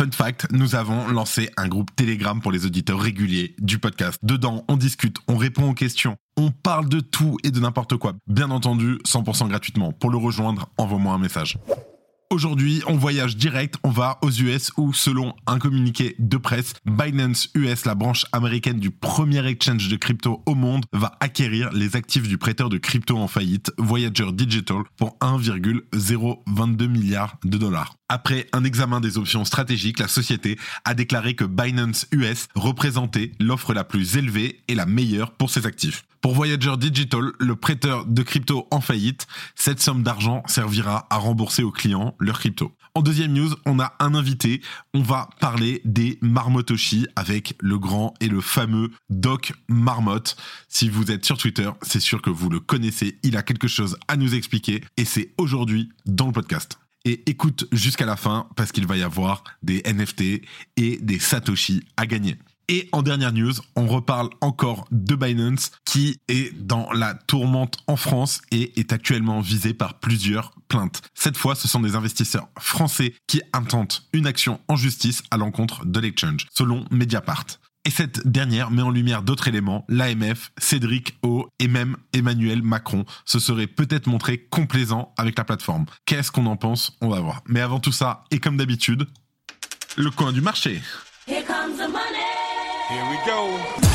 Fun fact, nous avons lancé un groupe Telegram pour les auditeurs réguliers du podcast. Dedans, on discute, on répond aux questions, on parle de tout et de n'importe quoi. Bien entendu, 100% gratuitement. Pour le rejoindre, envoie-moi un message. Aujourd'hui, on voyage direct, on va aux US où, selon un communiqué de presse, Binance US, la branche américaine du premier exchange de crypto au monde, va acquérir les actifs du prêteur de crypto en faillite, Voyager Digital, pour 1,022 milliards de dollars. Après un examen des options stratégiques, la société a déclaré que Binance US représentait l'offre la plus élevée et la meilleure pour ses actifs. Pour Voyager Digital, le prêteur de crypto en faillite, cette somme d'argent servira à rembourser aux clients leurs crypto. En deuxième news, on a un invité. On va parler des Marmotoshi avec le grand et le fameux Doc Marmotte. Si vous êtes sur Twitter, c'est sûr que vous le connaissez. Il a quelque chose à nous expliquer et c'est aujourd'hui dans le podcast et écoute jusqu'à la fin parce qu'il va y avoir des NFT et des Satoshi à gagner. Et en dernière news, on reparle encore de Binance qui est dans la tourmente en France et est actuellement visé par plusieurs plaintes. Cette fois, ce sont des investisseurs français qui intentent une action en justice à l'encontre de l'exchange, selon Mediapart. Et cette dernière met en lumière d'autres éléments. L'AMF, Cédric O et même Emmanuel Macron se seraient peut-être montrés complaisants avec la plateforme. Qu'est-ce qu'on en pense? On va voir. Mais avant tout ça, et comme d'habitude, le coin du marché. Here comes the money. Here we go.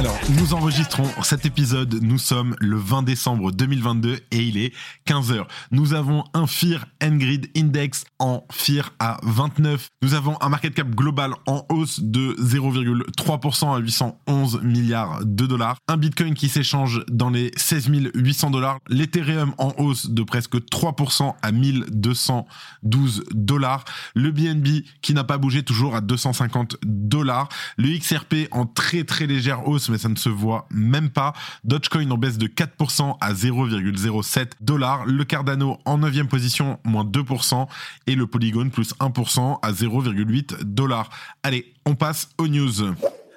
Alors, nous enregistrons cet épisode, nous sommes le 20 décembre 2022 et il est 15h. Nous avons un FIR Ngrid Index en FIR à 29. Nous avons un market cap global en hausse de 0,3% à 811 milliards de dollars. Un Bitcoin qui s'échange dans les 16 800 dollars. L'Ethereum en hausse de presque 3% à 1212 dollars. Le BNB qui n'a pas bougé toujours à 250 dollars. Le XRP en très très légère hausse mais ça ne se voit même pas. Dogecoin en baisse de 4% à 0,07 dollars. Le Cardano en 9 position, moins 2%. Et le Polygon plus 1% à 0,8 dollars. Allez, on passe aux news.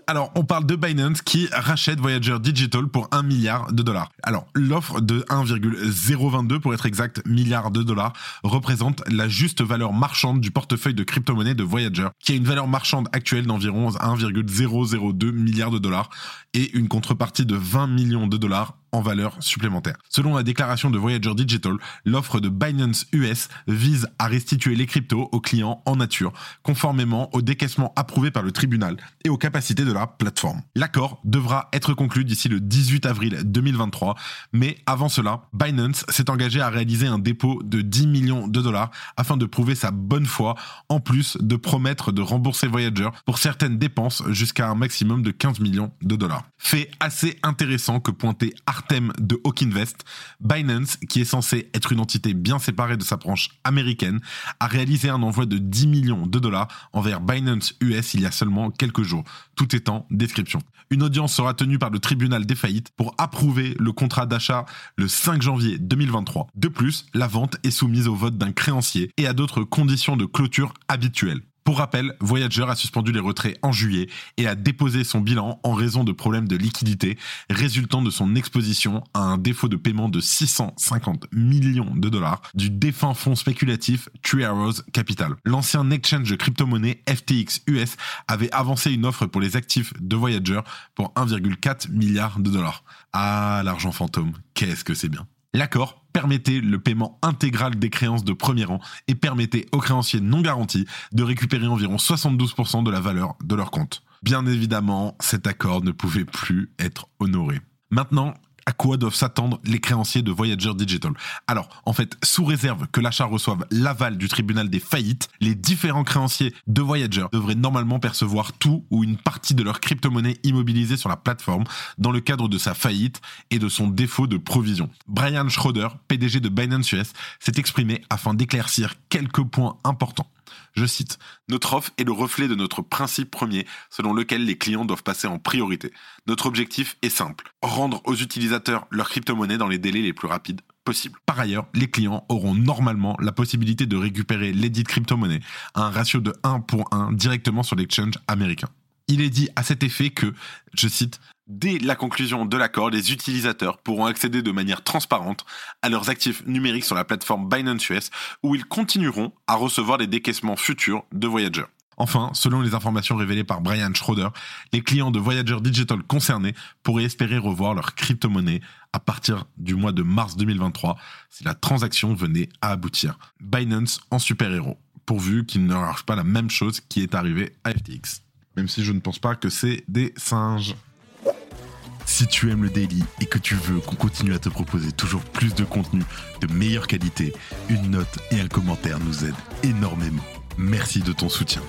Alors, on parle de Binance qui rachète Voyager Digital pour 1 milliard de dollars. Alors, l'offre de 1,022 pour être exact milliard de dollars représente la juste valeur marchande du portefeuille de crypto-monnaie de Voyager, qui a une valeur marchande actuelle d'environ 1,002 milliard de dollars et une contrepartie de 20 millions de dollars en valeur supplémentaire. Selon la déclaration de Voyager Digital, l'offre de Binance US vise à restituer les cryptos aux clients en nature, conformément au décaissement approuvé par le tribunal et aux capacités de la plateforme. L'accord devra être conclu d'ici le 18 avril 2023, mais avant cela, Binance s'est engagé à réaliser un dépôt de 10 millions de dollars afin de prouver sa bonne foi, en plus de promettre de rembourser Voyager pour certaines dépenses jusqu'à un maximum de 15 millions de dollars. Fait assez intéressant que pointer Artem de Hawk Invest, Binance, qui est censé être une entité bien séparée de sa branche américaine, a réalisé un envoi de 10 millions de dollars envers Binance US il y a seulement quelques jours. Tout est en description. Une audience sera tenue par le tribunal des faillites pour approuver le contrat d'achat le 5 janvier 2023. De plus, la vente est soumise au vote d'un créancier et à d'autres conditions de clôture habituelles. Pour rappel, Voyager a suspendu les retraits en juillet et a déposé son bilan en raison de problèmes de liquidité résultant de son exposition à un défaut de paiement de 650 millions de dollars du défunt fonds spéculatif Three Arrows Capital. L'ancien exchange de crypto-monnaie FTX US avait avancé une offre pour les actifs de Voyager pour 1,4 milliard de dollars. Ah, l'argent fantôme, qu'est-ce que c'est bien. L'accord permettait le paiement intégral des créances de premier rang et permettait aux créanciers non garantis de récupérer environ 72% de la valeur de leur compte. Bien évidemment, cet accord ne pouvait plus être honoré. Maintenant, à quoi doivent s'attendre les créanciers de Voyager Digital. Alors, en fait, sous réserve que l'achat reçoive l'aval du tribunal des faillites, les différents créanciers de Voyager devraient normalement percevoir tout ou une partie de leur crypto-monnaie immobilisée sur la plateforme dans le cadre de sa faillite et de son défaut de provision. Brian Schroeder, PDG de Binance US, s'est exprimé afin d'éclaircir quelques points importants. Je cite, Notre offre est le reflet de notre principe premier selon lequel les clients doivent passer en priorité. Notre objectif est simple, rendre aux utilisateurs leur crypto-monnaie dans les délais les plus rapides possibles. Par ailleurs, les clients auront normalement la possibilité de récupérer l'édit crypto-monnaie à un ratio de 1 pour 1 directement sur l'exchange américain. Il est dit à cet effet que, je cite, Dès la conclusion de l'accord, les utilisateurs pourront accéder de manière transparente à leurs actifs numériques sur la plateforme Binance US où ils continueront à recevoir les décaissements futurs de Voyager. Enfin, selon les informations révélées par Brian Schroeder, les clients de Voyager Digital concernés pourraient espérer revoir leur crypto-monnaie à partir du mois de mars 2023 si la transaction venait à aboutir. Binance en super-héros, pourvu qu'il ne marche pas la même chose qui est arrivé à FTX. Même si je ne pense pas que c'est des singes. Si tu aimes le daily et que tu veux qu'on continue à te proposer toujours plus de contenu de meilleure qualité, une note et un commentaire nous aident énormément. Merci de ton soutien.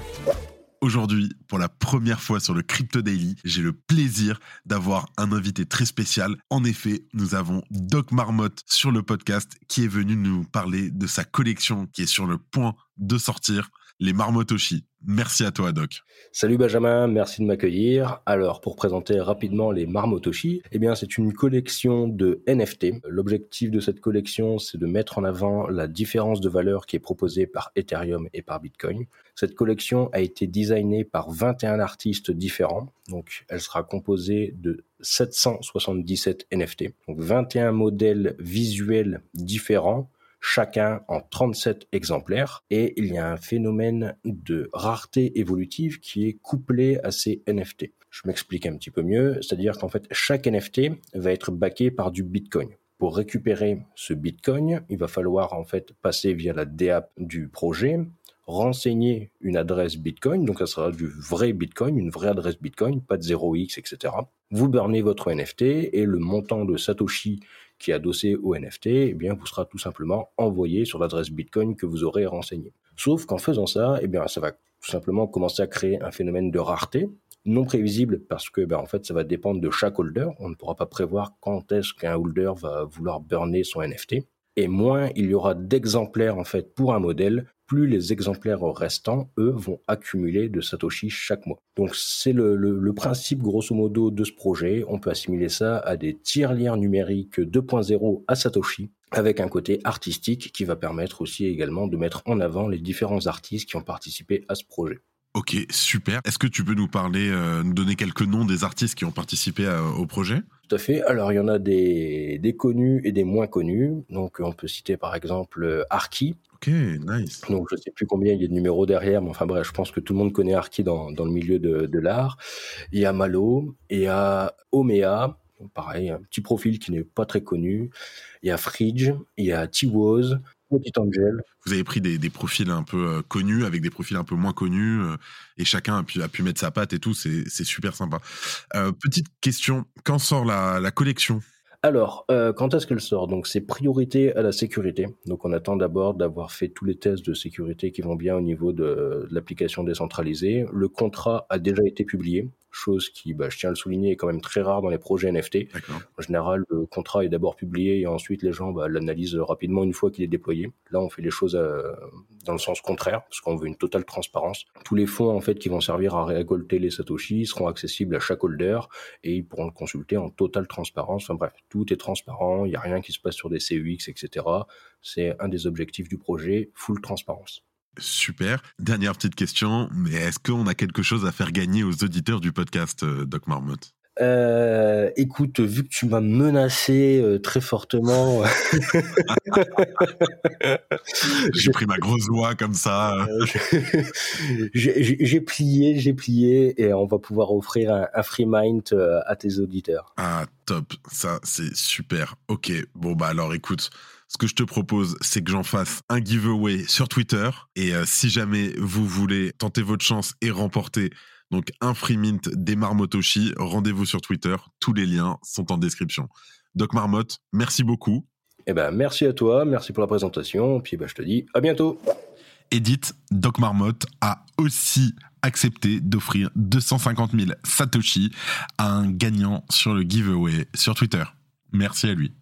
Aujourd'hui, pour la première fois sur le Crypto Daily, j'ai le plaisir d'avoir un invité très spécial. En effet, nous avons Doc Marmotte sur le podcast qui est venu nous parler de sa collection qui est sur le point de sortir les Marmotoshi. Merci à toi, Doc. Salut Benjamin, merci de m'accueillir. Alors, pour présenter rapidement les Marmotoshi, eh bien, c'est une collection de NFT. L'objectif de cette collection, c'est de mettre en avant la différence de valeur qui est proposée par Ethereum et par Bitcoin. Cette collection a été designée par 21 artistes différents. Donc, elle sera composée de 777 NFT. Donc, 21 modèles visuels différents chacun en 37 exemplaires. Et il y a un phénomène de rareté évolutive qui est couplé à ces NFT. Je m'explique un petit peu mieux, c'est-à-dire qu'en fait, chaque NFT va être backé par du Bitcoin. Pour récupérer ce Bitcoin, il va falloir en fait passer via la DApp du projet, renseigner une adresse Bitcoin, donc ça sera du vrai Bitcoin, une vraie adresse Bitcoin, pas de 0x, etc. Vous burnez votre NFT et le montant de Satoshi qui est adossé au NFT, eh bien, vous sera tout simplement envoyé sur l'adresse Bitcoin que vous aurez renseignée. Sauf qu'en faisant ça, eh ça va tout simplement commencer à créer un phénomène de rareté non prévisible parce que ben, en fait ça va dépendre de chaque holder. On ne pourra pas prévoir quand est-ce qu'un holder va vouloir burner son NFT. Et moins il y aura d'exemplaires en fait pour un modèle, plus les exemplaires restants, eux, vont accumuler de Satoshi chaque mois. Donc c'est le, principe grosso modo de ce projet. On peut assimiler ça à des tiers-liens numériques 2.0 à Satoshi, avec un côté artistique qui va permettre aussi également de mettre en avant les différents artistes qui ont participé à ce projet. Ok, super. Est-ce que tu peux nous parler, euh, nous donner quelques noms des artistes qui ont participé au projet? Tout à fait. Alors, il y en a des, des, connus et des moins connus. Donc, on peut citer par exemple Arki, Ok, nice. Donc je sais plus combien il y a de numéros derrière, mais enfin bref, je pense que tout le monde connaît Arki dans, dans le milieu de, de l'art. Il y a Malo, il y a Omea, pareil, un petit profil qui n'est pas très connu. Il y a Fridge, il y a T-Woz, Petit Angel. Vous avez pris des, des, profils un peu euh, connus avec des profils un peu moins connus euh, et chacun a pu, a pu mettre sa patte et tout, c'est super sympa. Euh, petite question, quand sort la, la collection? Alors, euh, quand est-ce qu'elle sort? Donc, c'est priorité à la sécurité. Donc, on attend d'abord d'avoir fait tous les tests de sécurité qui vont bien au niveau de l'application décentralisée. Le contrat a déjà été publié chose qui, bah, je tiens à le souligner, est quand même très rare dans les projets NFT. En général, le contrat est d'abord publié et ensuite les gens bah, l'analysent rapidement une fois qu'il est déployé. Là, on fait les choses euh, dans le sens contraire parce qu'on veut une totale transparence. Tous les fonds en fait qui vont servir à récolter les satoshi seront accessibles à chaque holder et ils pourront le consulter en totale transparence. Enfin bref, tout est transparent, il n'y a rien qui se passe sur des CUX, etc. C'est un des objectifs du projet, full transparence. Super. Dernière petite question, mais est-ce qu'on a quelque chose à faire gagner aux auditeurs du podcast, euh, Doc Marmotte? Euh, écoute, vu que tu m'as menacé euh, très fortement, j'ai pris ma grosse voix comme ça. j'ai plié, j'ai plié, et on va pouvoir offrir un, un free mind à tes auditeurs. Ah, top, ça c'est super. Ok, bon bah alors écoute, ce que je te propose, c'est que j'en fasse un giveaway sur Twitter. Et euh, si jamais vous voulez tenter votre chance et remporter donc un free mint des Marmotoshi, rendez-vous sur Twitter. Tous les liens sont en description. Doc Marmotte, merci beaucoup. Eh ben, merci à toi, merci pour la présentation. Puis ben, je te dis à bientôt. Edith, Doc Marmotte a aussi accepté d'offrir 250 000 Satoshi à un gagnant sur le giveaway sur Twitter. Merci à lui.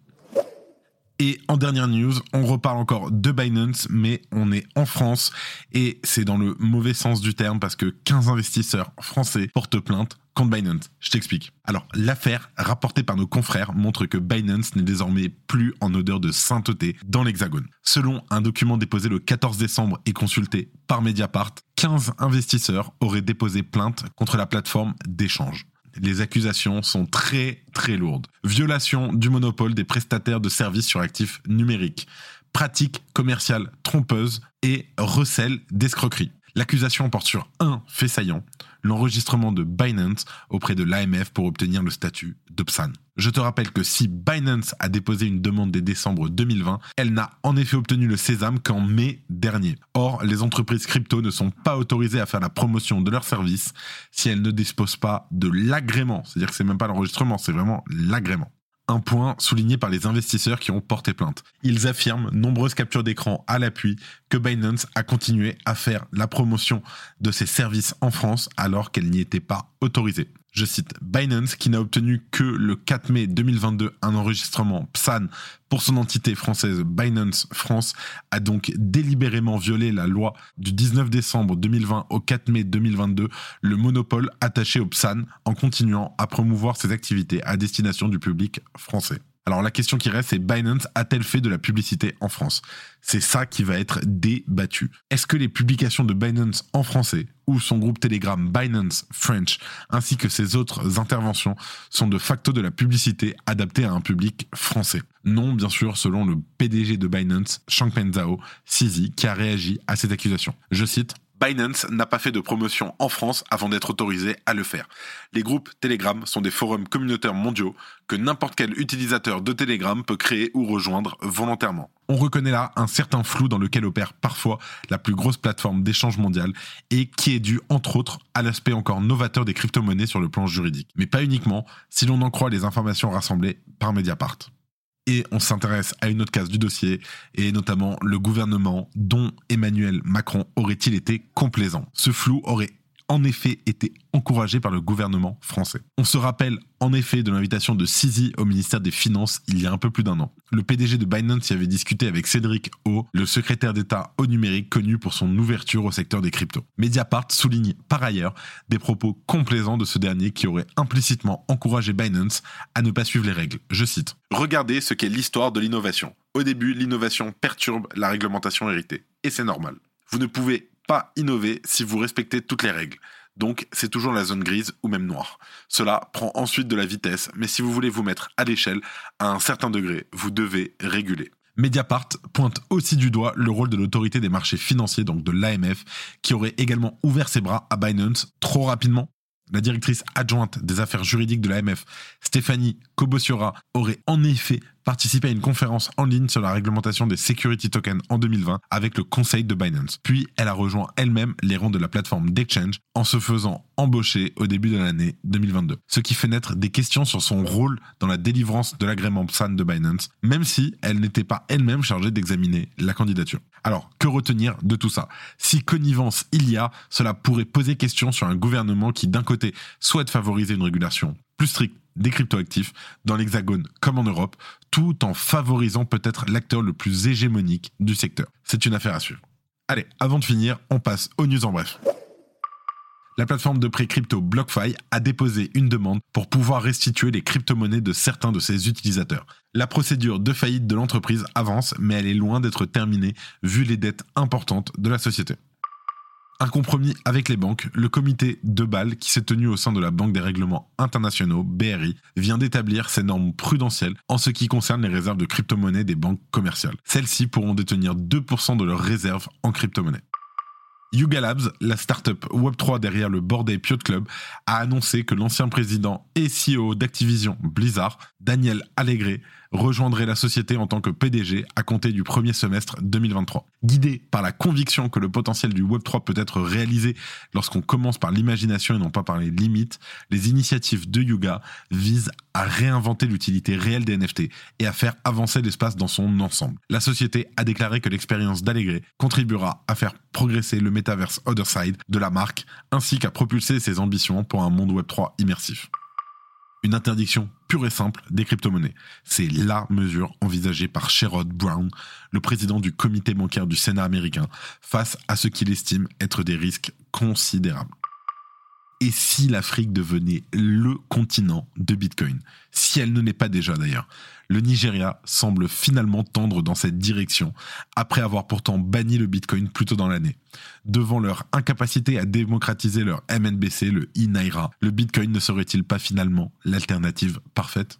Et en dernière news, on reparle encore de Binance, mais on est en France et c'est dans le mauvais sens du terme parce que 15 investisseurs français portent plainte contre Binance. Je t'explique. Alors, l'affaire rapportée par nos confrères montre que Binance n'est désormais plus en odeur de sainteté dans l'Hexagone. Selon un document déposé le 14 décembre et consulté par Mediapart, 15 investisseurs auraient déposé plainte contre la plateforme d'échange. Les accusations sont très très lourdes. Violation du monopole des prestataires de services sur actifs numériques, pratiques commerciales trompeuses et recel d'escroquerie. L'accusation porte sur un fait saillant, l'enregistrement de Binance auprès de l'AMF pour obtenir le statut d'Opsan. Je te rappelle que si Binance a déposé une demande dès décembre 2020, elle n'a en effet obtenu le sésame qu'en mai dernier. Or, les entreprises crypto ne sont pas autorisées à faire la promotion de leurs services si elles ne disposent pas de l'agrément. C'est-à-dire que c'est même pas l'enregistrement, c'est vraiment l'agrément un point souligné par les investisseurs qui ont porté plainte. Ils affirment, nombreuses captures d'écran à l'appui, que Binance a continué à faire la promotion de ses services en France alors qu'elle n'y était pas autorisée je cite, Binance, qui n'a obtenu que le 4 mai 2022 un enregistrement PSAN pour son entité française Binance France, a donc délibérément violé la loi du 19 décembre 2020 au 4 mai 2022, le monopole attaché au PSAN, en continuant à promouvoir ses activités à destination du public français. Alors la question qui reste, c'est Binance a-t-elle fait de la publicité en France? C'est ça qui va être débattu. Est-ce que les publications de Binance en français ou son groupe Telegram Binance French ainsi que ses autres interventions sont de facto de la publicité adaptée à un public français? Non, bien sûr, selon le PDG de Binance, Changpeng Zhao, Sisi, qui a réagi à cette accusation. Je cite Binance n'a pas fait de promotion en France avant d'être autorisé à le faire. Les groupes Telegram sont des forums communautaires mondiaux que n'importe quel utilisateur de Telegram peut créer ou rejoindre volontairement. On reconnaît là un certain flou dans lequel opère parfois la plus grosse plateforme d'échange mondial et qui est dû entre autres à l'aspect encore novateur des crypto-monnaies sur le plan juridique. Mais pas uniquement si l'on en croit les informations rassemblées par Mediapart et on s'intéresse à une autre case du dossier, et notamment le gouvernement dont Emmanuel Macron aurait-il été complaisant. Ce flou aurait en effet été encouragé par le gouvernement français. On se rappelle en effet de l'invitation de Sisi au ministère des Finances il y a un peu plus d'un an. Le PDG de Binance y avait discuté avec Cédric O, le secrétaire d'État au numérique connu pour son ouverture au secteur des cryptos. Mediapart souligne par ailleurs des propos complaisants de ce dernier qui aurait implicitement encouragé Binance à ne pas suivre les règles. Je cite Regardez ce qu'est l'histoire de l'innovation. Au début, l'innovation perturbe la réglementation héritée. Et c'est normal. Vous ne pouvez pas innover si vous respectez toutes les règles. Donc c'est toujours la zone grise ou même noire. Cela prend ensuite de la vitesse, mais si vous voulez vous mettre à l'échelle, à un certain degré, vous devez réguler. Mediapart pointe aussi du doigt le rôle de l'autorité des marchés financiers, donc de l'AMF, qui aurait également ouvert ses bras à Binance trop rapidement la directrice adjointe des affaires juridiques de l'AMF, Stéphanie Kobosiora, aurait en effet participé à une conférence en ligne sur la réglementation des security tokens en 2020 avec le conseil de Binance. Puis elle a rejoint elle-même les rangs de la plateforme d'exchange en se faisant embaucher au début de l'année 2022. Ce qui fait naître des questions sur son rôle dans la délivrance de l'agrément PSAN de Binance, même si elle n'était pas elle-même chargée d'examiner la candidature. Alors, que retenir de tout ça? Si connivence il y a, cela pourrait poser question sur un gouvernement qui, d'un côté, souhaite favoriser une régulation plus stricte des cryptoactifs dans l'Hexagone comme en Europe, tout en favorisant peut-être l'acteur le plus hégémonique du secteur. C'est une affaire à suivre. Allez, avant de finir, on passe aux news en bref. La plateforme de prêt crypto BlockFi a déposé une demande pour pouvoir restituer les crypto-monnaies de certains de ses utilisateurs. La procédure de faillite de l'entreprise avance, mais elle est loin d'être terminée vu les dettes importantes de la société. Un compromis avec les banques, le comité de Bâle, qui s'est tenu au sein de la Banque des règlements internationaux, BRI, vient d'établir ses normes prudentielles en ce qui concerne les réserves de crypto-monnaies des banques commerciales. Celles-ci pourront détenir 2% de leurs réserves en crypto-monnaie. Yuga Labs, la startup Web3 derrière le Ape Yacht Club, a annoncé que l'ancien président et CEO d'Activision Blizzard, Daniel Allegre, rejoindrait la société en tant que PDG à compter du premier semestre 2023. Guidé par la conviction que le potentiel du Web3 peut être réalisé lorsqu'on commence par l'imagination et non pas par les limites, les initiatives de Yuga visent à réinventer l'utilité réelle des NFT et à faire avancer l'espace dans son ensemble. La société a déclaré que l'expérience d'Allegre contribuera à faire progresser le metaverse Otherside de la marque ainsi qu'à propulser ses ambitions pour un monde Web3 immersif. une interdiction et simple des crypto-monnaies. C'est la mesure envisagée par Sherrod Brown, le président du comité bancaire du Sénat américain, face à ce qu'il estime être des risques considérables. Et si l'Afrique devenait le continent de Bitcoin? Si elle ne l'est pas déjà d'ailleurs. Le Nigeria semble finalement tendre dans cette direction, après avoir pourtant banni le Bitcoin plus tôt dans l'année. Devant leur incapacité à démocratiser leur MNBC, le e-Naira, le Bitcoin ne serait-il pas finalement l'alternative parfaite?